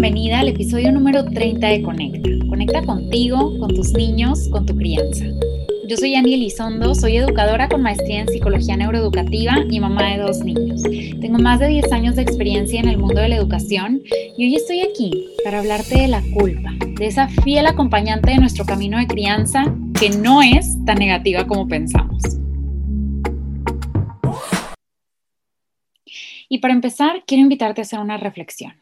bienvenida al episodio número 30 de Conecta. Conecta contigo, con tus niños, con tu crianza. Yo soy Annie Elizondo, soy educadora con maestría en psicología neuroeducativa y mamá de dos niños. Tengo más de 10 años de experiencia en el mundo de la educación y hoy estoy aquí para hablarte de la culpa, de esa fiel acompañante de nuestro camino de crianza que no es tan negativa como pensamos. Y para empezar, quiero invitarte a hacer una reflexión.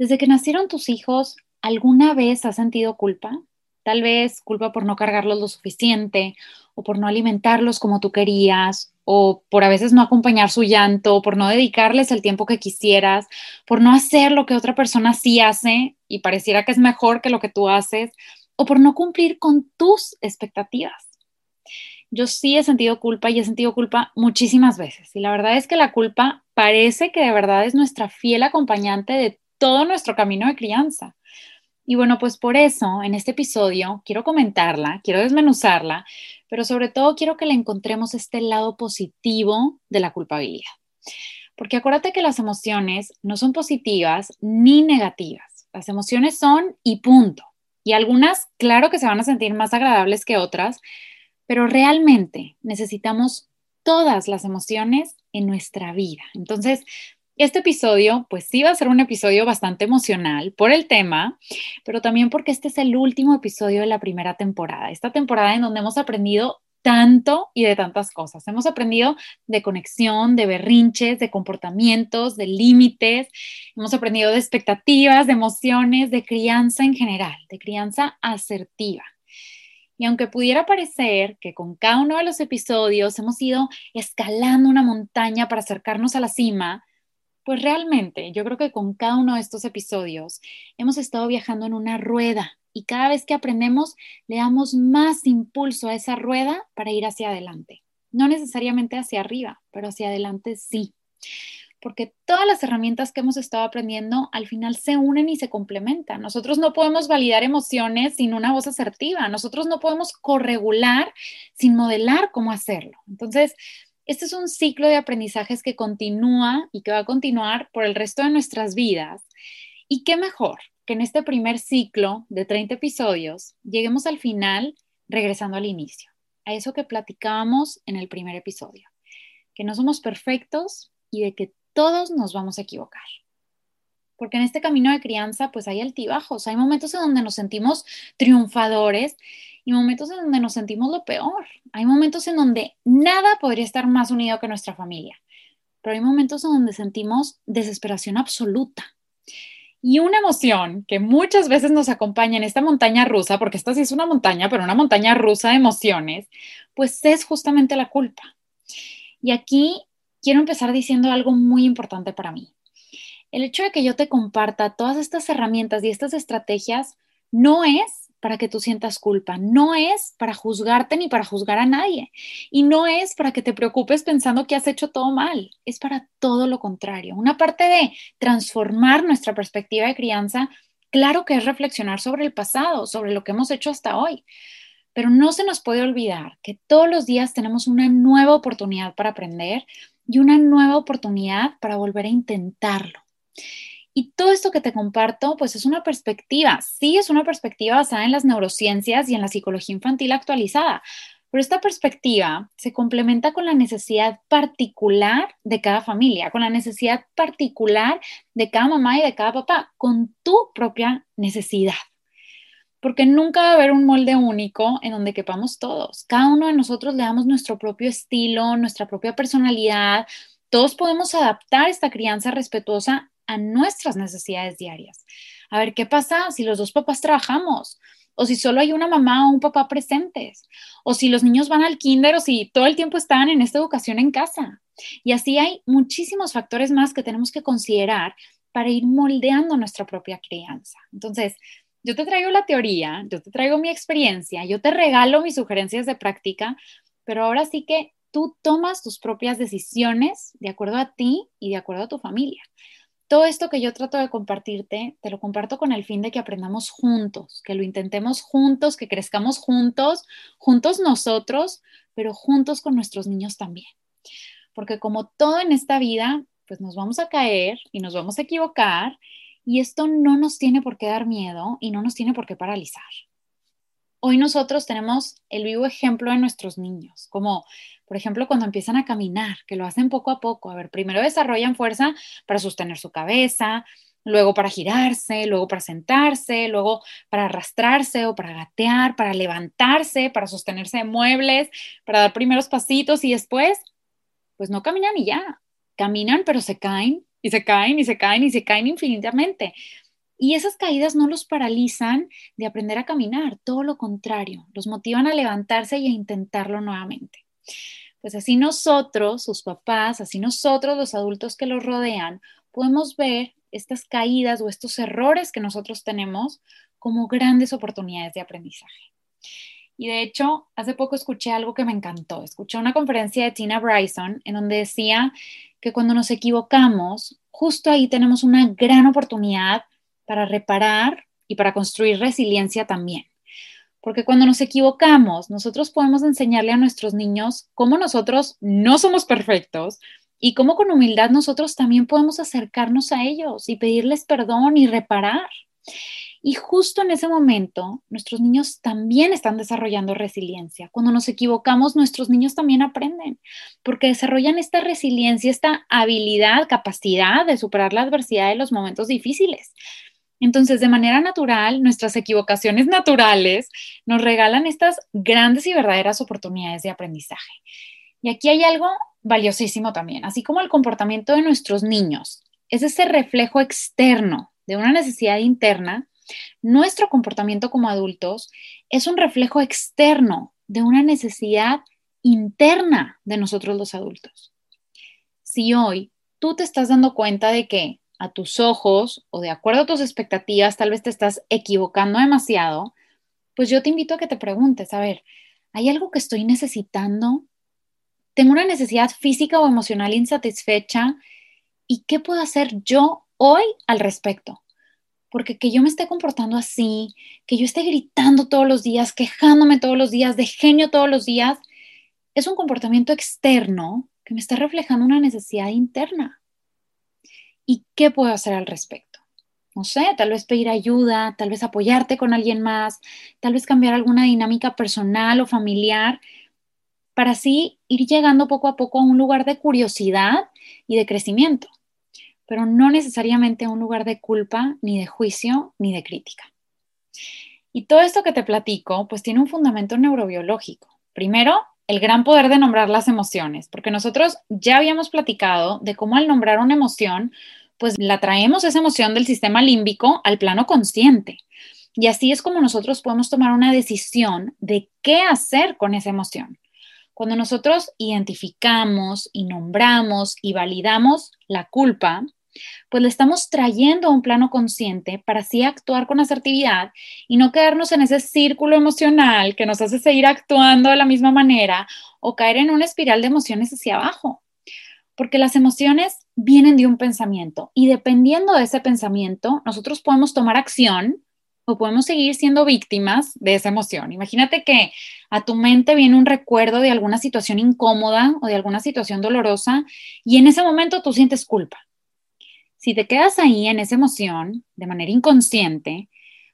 Desde que nacieron tus hijos, ¿alguna vez has sentido culpa? Tal vez culpa por no cargarlos lo suficiente, o por no alimentarlos como tú querías, o por a veces no acompañar su llanto, por no dedicarles el tiempo que quisieras, por no hacer lo que otra persona sí hace y pareciera que es mejor que lo que tú haces, o por no cumplir con tus expectativas. Yo sí he sentido culpa y he sentido culpa muchísimas veces. Y la verdad es que la culpa parece que de verdad es nuestra fiel acompañante de todo nuestro camino de crianza. Y bueno, pues por eso en este episodio quiero comentarla, quiero desmenuzarla, pero sobre todo quiero que le encontremos este lado positivo de la culpabilidad. Porque acuérdate que las emociones no son positivas ni negativas. Las emociones son y punto. Y algunas, claro que se van a sentir más agradables que otras, pero realmente necesitamos todas las emociones en nuestra vida. Entonces, este episodio, pues sí va a ser un episodio bastante emocional por el tema, pero también porque este es el último episodio de la primera temporada, esta temporada en donde hemos aprendido tanto y de tantas cosas. Hemos aprendido de conexión, de berrinches, de comportamientos, de límites, hemos aprendido de expectativas, de emociones, de crianza en general, de crianza asertiva. Y aunque pudiera parecer que con cada uno de los episodios hemos ido escalando una montaña para acercarnos a la cima, pues realmente yo creo que con cada uno de estos episodios hemos estado viajando en una rueda y cada vez que aprendemos le damos más impulso a esa rueda para ir hacia adelante. No necesariamente hacia arriba, pero hacia adelante sí. Porque todas las herramientas que hemos estado aprendiendo al final se unen y se complementan. Nosotros no podemos validar emociones sin una voz asertiva. Nosotros no podemos corregular sin modelar cómo hacerlo. Entonces, este es un ciclo de aprendizajes que continúa y que va a continuar por el resto de nuestras vidas. Y qué mejor que en este primer ciclo de 30 episodios lleguemos al final regresando al inicio, a eso que platicábamos en el primer episodio, que no somos perfectos y de que todos nos vamos a equivocar. Porque en este camino de crianza pues hay altibajos, hay momentos en donde nos sentimos triunfadores y momentos en donde nos sentimos lo peor. Hay momentos en donde nada podría estar más unido que nuestra familia, pero hay momentos en donde sentimos desesperación absoluta. Y una emoción que muchas veces nos acompaña en esta montaña rusa, porque esta sí es una montaña, pero una montaña rusa de emociones, pues es justamente la culpa. Y aquí quiero empezar diciendo algo muy importante para mí. El hecho de que yo te comparta todas estas herramientas y estas estrategias no es para que tú sientas culpa, no es para juzgarte ni para juzgar a nadie y no es para que te preocupes pensando que has hecho todo mal, es para todo lo contrario. Una parte de transformar nuestra perspectiva de crianza, claro que es reflexionar sobre el pasado, sobre lo que hemos hecho hasta hoy, pero no se nos puede olvidar que todos los días tenemos una nueva oportunidad para aprender y una nueva oportunidad para volver a intentarlo. Y todo esto que te comparto, pues es una perspectiva, sí es una perspectiva basada en las neurociencias y en la psicología infantil actualizada, pero esta perspectiva se complementa con la necesidad particular de cada familia, con la necesidad particular de cada mamá y de cada papá, con tu propia necesidad. Porque nunca va a haber un molde único en donde quepamos todos. Cada uno de nosotros le damos nuestro propio estilo, nuestra propia personalidad. Todos podemos adaptar esta crianza respetuosa a nuestras necesidades diarias. A ver, ¿qué pasa si los dos papás trabajamos? O si solo hay una mamá o un papá presentes. O si los niños van al kinder o si todo el tiempo están en esta educación en casa. Y así hay muchísimos factores más que tenemos que considerar para ir moldeando nuestra propia crianza. Entonces, yo te traigo la teoría, yo te traigo mi experiencia, yo te regalo mis sugerencias de práctica, pero ahora sí que tú tomas tus propias decisiones de acuerdo a ti y de acuerdo a tu familia todo esto que yo trato de compartirte, te lo comparto con el fin de que aprendamos juntos, que lo intentemos juntos, que crezcamos juntos, juntos nosotros, pero juntos con nuestros niños también. Porque como todo en esta vida, pues nos vamos a caer y nos vamos a equivocar Y esto no nos tiene por qué dar miedo y no nos tiene por qué paralizar. Hoy nosotros tenemos el vivo ejemplo de nuestros niños, como por ejemplo cuando empiezan a caminar, que lo hacen poco a poco. A ver, primero desarrollan fuerza para sostener su cabeza, luego para girarse, luego para sentarse, luego para arrastrarse o para gatear, para levantarse, para sostenerse de muebles, para dar primeros pasitos y después, pues no caminan y ya, caminan pero se caen y se caen y se caen y se caen infinitamente. Y esas caídas no los paralizan de aprender a caminar, todo lo contrario, los motivan a levantarse y a intentarlo nuevamente. Pues así nosotros, sus papás, así nosotros, los adultos que los rodean, podemos ver estas caídas o estos errores que nosotros tenemos como grandes oportunidades de aprendizaje. Y de hecho, hace poco escuché algo que me encantó. Escuché una conferencia de Tina Bryson en donde decía que cuando nos equivocamos, justo ahí tenemos una gran oportunidad para reparar y para construir resiliencia también. Porque cuando nos equivocamos, nosotros podemos enseñarle a nuestros niños cómo nosotros no somos perfectos, y cómo con humildad nosotros también podemos acercarnos a ellos y pedirles perdón y reparar. Y justo en ese momento, nuestros niños también están desarrollando resiliencia. Cuando nos equivocamos, nuestros niños también aprenden, porque desarrollan esta resiliencia, esta habilidad, capacidad de superar la adversidad de los momentos difíciles. Entonces, de manera natural, nuestras equivocaciones naturales nos regalan estas grandes y verdaderas oportunidades de aprendizaje. Y aquí hay algo valiosísimo también, así como el comportamiento de nuestros niños es ese reflejo externo de una necesidad interna, nuestro comportamiento como adultos es un reflejo externo de una necesidad interna de nosotros los adultos. Si hoy tú te estás dando cuenta de que a tus ojos o de acuerdo a tus expectativas tal vez te estás equivocando demasiado, pues yo te invito a que te preguntes, a ver, ¿hay algo que estoy necesitando tengo una necesidad física o emocional insatisfecha y qué puedo hacer yo hoy al respecto. Porque que yo me esté comportando así, que yo esté gritando todos los días, quejándome todos los días, de genio todos los días, es un comportamiento externo que me está reflejando una necesidad interna. ¿Y qué puedo hacer al respecto? No sé, tal vez pedir ayuda, tal vez apoyarte con alguien más, tal vez cambiar alguna dinámica personal o familiar para así ir llegando poco a poco a un lugar de curiosidad y de crecimiento, pero no necesariamente a un lugar de culpa, ni de juicio, ni de crítica. Y todo esto que te platico, pues tiene un fundamento neurobiológico. Primero, el gran poder de nombrar las emociones, porque nosotros ya habíamos platicado de cómo al nombrar una emoción, pues la traemos esa emoción del sistema límbico al plano consciente. Y así es como nosotros podemos tomar una decisión de qué hacer con esa emoción. Cuando nosotros identificamos y nombramos y validamos la culpa, pues le estamos trayendo a un plano consciente para así actuar con asertividad y no quedarnos en ese círculo emocional que nos hace seguir actuando de la misma manera o caer en una espiral de emociones hacia abajo. Porque las emociones vienen de un pensamiento y dependiendo de ese pensamiento, nosotros podemos tomar acción o podemos seguir siendo víctimas de esa emoción. Imagínate que a tu mente viene un recuerdo de alguna situación incómoda o de alguna situación dolorosa y en ese momento tú sientes culpa. Si te quedas ahí en esa emoción de manera inconsciente,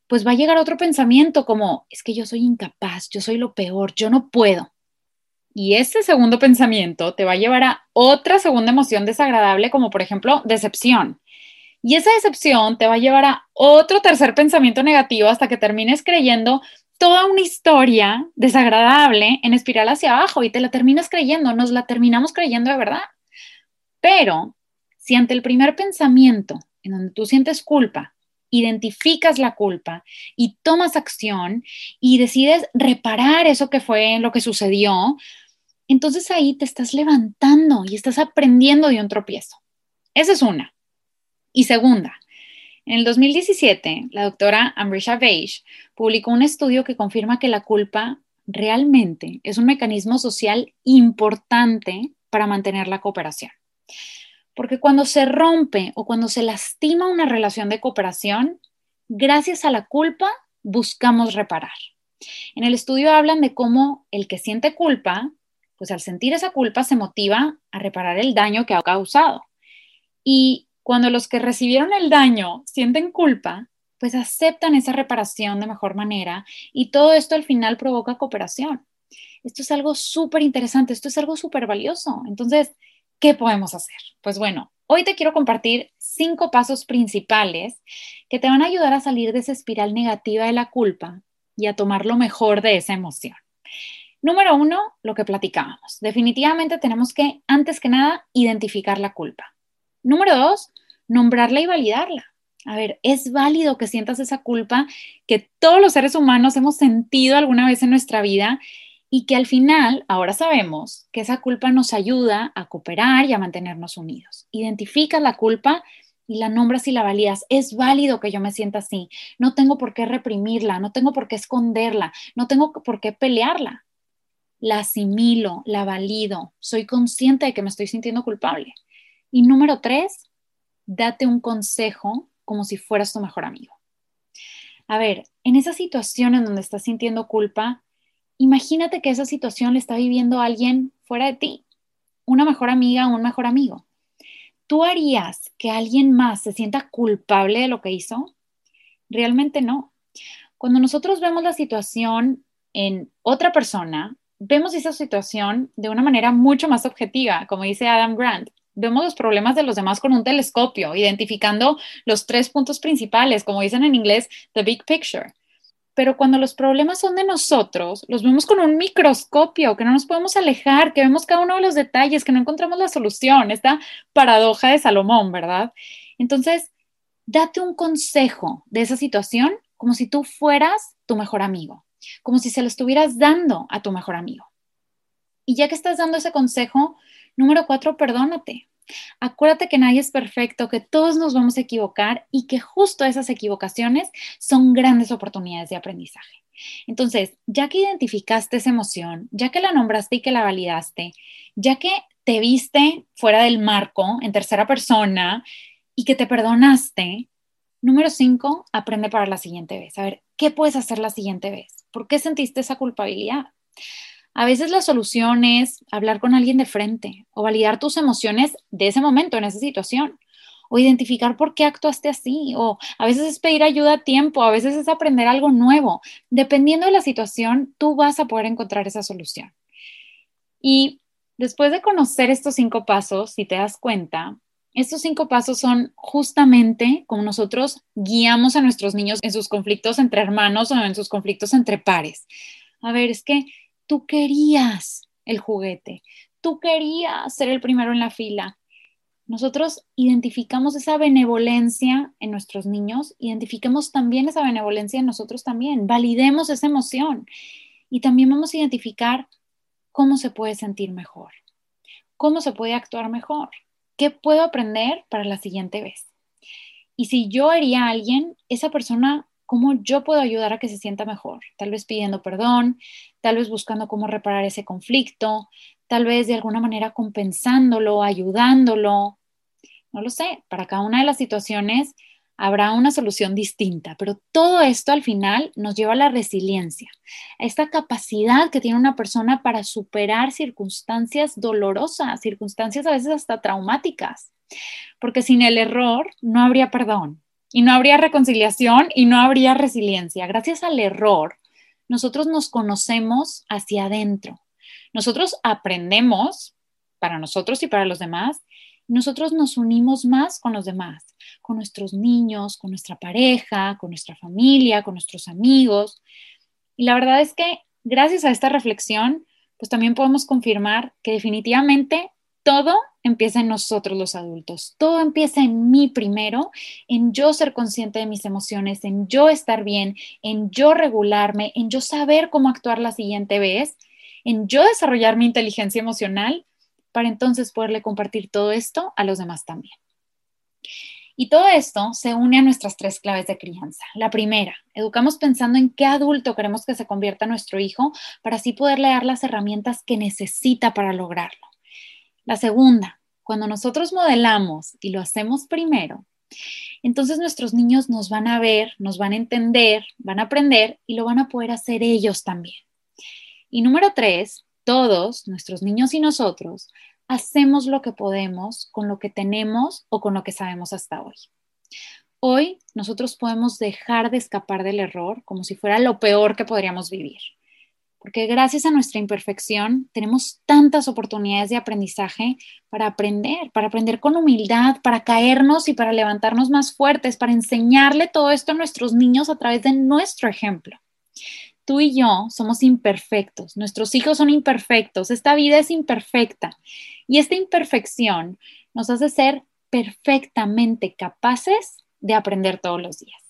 pues va a llegar otro pensamiento como, es que yo soy incapaz, yo soy lo peor, yo no puedo. Y ese segundo pensamiento te va a llevar a otra segunda emoción desagradable, como por ejemplo decepción. Y esa decepción te va a llevar a otro tercer pensamiento negativo hasta que termines creyendo toda una historia desagradable en espiral hacia abajo y te la terminas creyendo, nos la terminamos creyendo de verdad. Pero si ante el primer pensamiento en donde tú sientes culpa, identificas la culpa y tomas acción y decides reparar eso que fue lo que sucedió, entonces ahí te estás levantando y estás aprendiendo de un tropiezo. Esa es una. Y segunda, en el 2017, la doctora Amrisha Beige publicó un estudio que confirma que la culpa realmente es un mecanismo social importante para mantener la cooperación. Porque cuando se rompe o cuando se lastima una relación de cooperación, gracias a la culpa buscamos reparar. En el estudio hablan de cómo el que siente culpa, pues al sentir esa culpa se motiva a reparar el daño que ha causado. Y Cuando los que recibieron el daño sienten culpa, pues aceptan esa reparación de mejor manera y todo esto al final provoca cooperación. Esto es algo súper interesante, esto es algo súper valioso. Entonces, ¿qué podemos hacer? Pues bueno, hoy te quiero compartir cinco pasos principales que te van a ayudar a salir de esa espiral negativa de la culpa y a tomar lo mejor de esa emoción. Número uno, lo que platicábamos. Definitivamente tenemos que, antes que nada, identificar la culpa. Número dos, nombrarla y validarla. A ver, es válido que sientas esa culpa que todos los seres humanos hemos sentido alguna vez en nuestra vida y que al final ahora sabemos que esa culpa nos ayuda a cooperar y a mantenernos unidos. Identifica la culpa y la nombras y la valías. Es válido que yo me sienta así. No tengo por qué reprimirla, no tengo por qué esconderla, no tengo por qué pelearla. La asimilo, la valido, soy consciente de que me estoy sintiendo culpable. Y número tres, date un consejo como si fueras tu mejor amigo. A ver, en esa situación en donde estás sintiendo culpa, imagínate que esa situación le está viviendo alguien fuera de ti, una mejor amiga o un mejor amigo. ¿Tú harías que alguien más se sienta culpable de lo que hizo? Realmente no. Cuando nosotros vemos la situación en otra persona, vemos esa situación de una manera mucho más objetiva, como dice Adam Grant vemos los problemas de los demás con un telescopio, identificando los tres puntos principales, como dicen en inglés, the big picture. Pero cuando los problemas son de nosotros, los vemos con un microscopio, que no nos podemos alejar, que vemos cada uno de los detalles, que no encontramos la solución, esta paradoja de Salomón, ¿verdad? Entonces, date un consejo de esa situación como si tú fueras tu mejor amigo, como si se lo estuvieras dando a tu mejor amigo. Y ya que estás dando ese consejo, Número cuatro, perdónate. Acuérdate que nadie es perfecto, que todos nos vamos a equivocar y que justo esas equivocaciones son grandes oportunidades de aprendizaje. Entonces, ya que identificaste esa emoción, ya que la nombraste y que la validaste, ya que te viste fuera del marco, en tercera persona, y que te perdonaste, número cinco, aprende para la siguiente vez. A ver, ¿qué puedes hacer la siguiente vez? ¿Por qué sentiste esa culpabilidad? A veces la solución es hablar con alguien de frente o validar tus emociones de ese momento, en esa situación, o identificar por qué actuaste así, o a veces es pedir ayuda a tiempo, a veces es aprender algo nuevo. Dependiendo de la situación, tú vas a poder encontrar esa solución. Y después de conocer estos cinco pasos, si te das cuenta, estos cinco pasos son justamente como nosotros guiamos a nuestros niños en sus conflictos entre hermanos o en sus conflictos entre pares. A ver, es que Tú querías el juguete, tú querías ser el primero en la fila. Nosotros identificamos esa benevolencia en nuestros niños, identifiquemos también esa benevolencia en nosotros también, validemos esa emoción y también vamos a identificar cómo se puede sentir mejor, cómo se puede actuar mejor, qué puedo aprender para la siguiente vez. Y si yo haría a alguien, esa persona cómo yo puedo ayudar a que se sienta mejor, tal vez pidiendo perdón, tal vez buscando cómo reparar ese conflicto, tal vez de alguna manera compensándolo, ayudándolo. No lo sé, para cada una de las situaciones habrá una solución distinta, pero todo esto al final nos lleva a la resiliencia, a esta capacidad que tiene una persona para superar circunstancias dolorosas, circunstancias a veces hasta traumáticas, porque sin el error no habría perdón, y no habría reconciliación y no habría resiliencia. Gracias al error, nosotros nos conocemos hacia adentro. Nosotros aprendemos para nosotros y para los demás. Nosotros nos unimos más con los demás, con nuestros niños, con nuestra pareja, con nuestra familia, con nuestros amigos. Y la verdad es que gracias a esta reflexión, pues también podemos confirmar que definitivamente todo empieza en nosotros los adultos. Todo empieza en mí primero, en yo ser consciente de mis emociones, en yo estar bien, en yo regularme, en yo saber cómo actuar la siguiente vez, en yo desarrollar mi inteligencia emocional para entonces poderle compartir todo esto a los demás también. Y todo esto se une a nuestras tres claves de crianza. La primera, educamos pensando en qué adulto queremos que se convierta nuestro hijo para así poderle dar las herramientas que necesita para lograrlo. La segunda, cuando nosotros modelamos y lo hacemos primero, entonces nuestros niños nos van a ver, nos van a entender, van a aprender y lo van a poder hacer ellos también. Y número tres, todos, nuestros niños y nosotros, hacemos lo que podemos con lo que tenemos o con lo que sabemos hasta hoy. Hoy nosotros podemos dejar de escapar del error como si fuera lo peor que podríamos vivir. Porque gracias a nuestra imperfección tenemos tantas oportunidades de aprendizaje para aprender, para aprender con humildad, para caernos y para levantarnos más fuertes, para enseñarle todo esto a nuestros niños a través de nuestro ejemplo. Tú y yo somos imperfectos, nuestros hijos son imperfectos, esta vida es imperfecta y esta imperfección nos hace ser perfectamente capaces de aprender todos los días.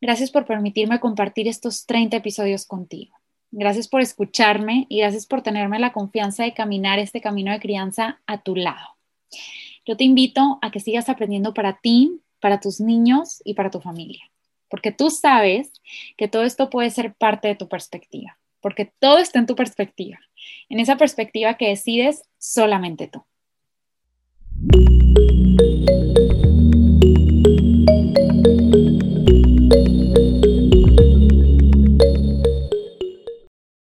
Gracias por permitirme compartir estos 30 episodios contigo. Gracias por escucharme y gracias por tenerme la confianza de caminar este camino de crianza a tu lado. Yo te invito a que sigas aprendiendo para ti, para tus niños y para tu familia, porque tú sabes que todo esto puede ser parte de tu perspectiva, porque todo está en tu perspectiva, en esa perspectiva que decides solamente tú.